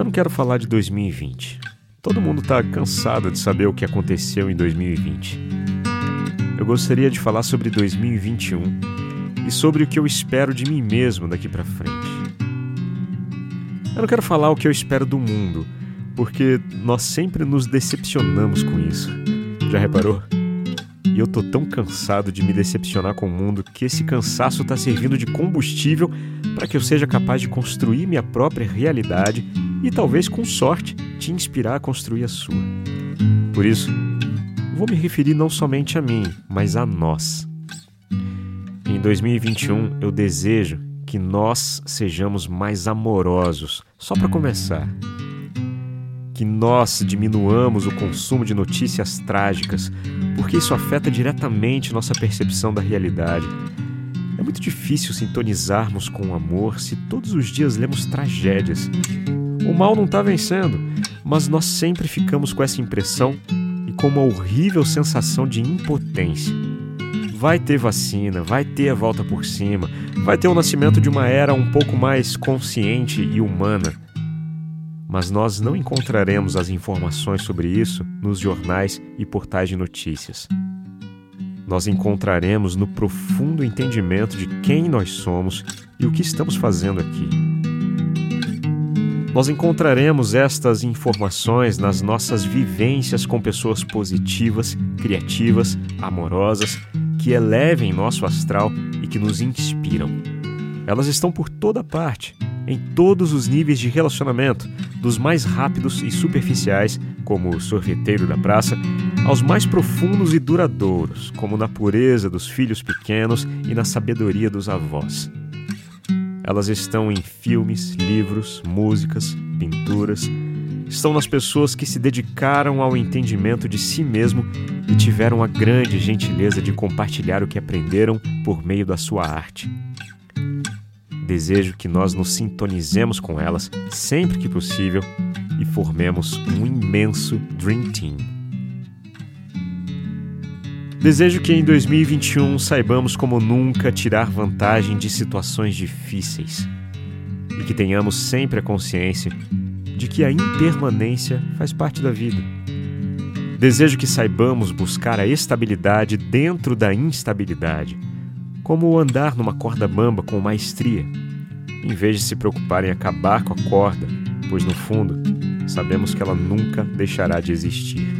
Eu não quero falar de 2020. Todo mundo está cansado de saber o que aconteceu em 2020. Eu gostaria de falar sobre 2021 e sobre o que eu espero de mim mesmo daqui para frente. Eu não quero falar o que eu espero do mundo, porque nós sempre nos decepcionamos com isso. Já reparou? E eu tô tão cansado de me decepcionar com o mundo que esse cansaço está servindo de combustível para que eu seja capaz de construir minha própria realidade e talvez com sorte te inspirar a construir a sua. Por isso, vou me referir não somente a mim, mas a nós. Em 2021, eu desejo que nós sejamos mais amorosos, só para começar. Que nós diminuamos o consumo de notícias trágicas, porque isso afeta diretamente nossa percepção da realidade. É muito difícil sintonizarmos com o amor se todos os dias lemos tragédias. O mal não está vencendo, mas nós sempre ficamos com essa impressão e com uma horrível sensação de impotência. Vai ter vacina, vai ter a volta por cima, vai ter o nascimento de uma era um pouco mais consciente e humana. Mas nós não encontraremos as informações sobre isso nos jornais e portais de notícias. Nós encontraremos no profundo entendimento de quem nós somos e o que estamos fazendo aqui. Nós encontraremos estas informações nas nossas vivências com pessoas positivas, criativas, amorosas, que elevem nosso astral e que nos inspiram. Elas estão por toda parte, em todos os níveis de relacionamento, dos mais rápidos e superficiais, como o sorveteiro da praça, aos mais profundos e duradouros, como na pureza dos filhos pequenos e na sabedoria dos avós. Elas estão em filmes, livros, músicas, pinturas. Estão nas pessoas que se dedicaram ao entendimento de si mesmo e tiveram a grande gentileza de compartilhar o que aprenderam por meio da sua arte. Desejo que nós nos sintonizemos com elas sempre que possível e formemos um imenso Dream Team. Desejo que em 2021 saibamos como nunca tirar vantagem de situações difíceis e que tenhamos sempre a consciência de que a impermanência faz parte da vida. Desejo que saibamos buscar a estabilidade dentro da instabilidade, como andar numa corda bamba com maestria, em vez de se preocupar em acabar com a corda, pois no fundo sabemos que ela nunca deixará de existir.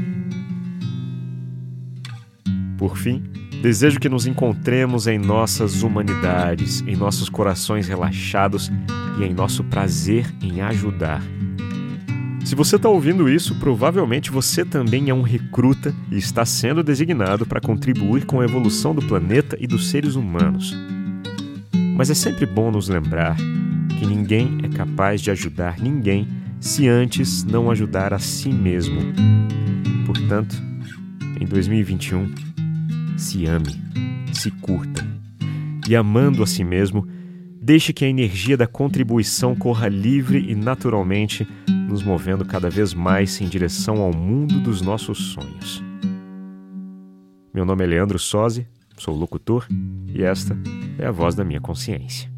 Por fim, desejo que nos encontremos em nossas humanidades, em nossos corações relaxados e em nosso prazer em ajudar. Se você está ouvindo isso, provavelmente você também é um recruta e está sendo designado para contribuir com a evolução do planeta e dos seres humanos. Mas é sempre bom nos lembrar que ninguém é capaz de ajudar ninguém se antes não ajudar a si mesmo. Portanto, em 2021, se ame, se curta. E amando a si mesmo, deixe que a energia da contribuição corra livre e naturalmente, nos movendo cada vez mais em direção ao mundo dos nossos sonhos. Meu nome é Leandro Sozzi, sou locutor e esta é a voz da minha consciência.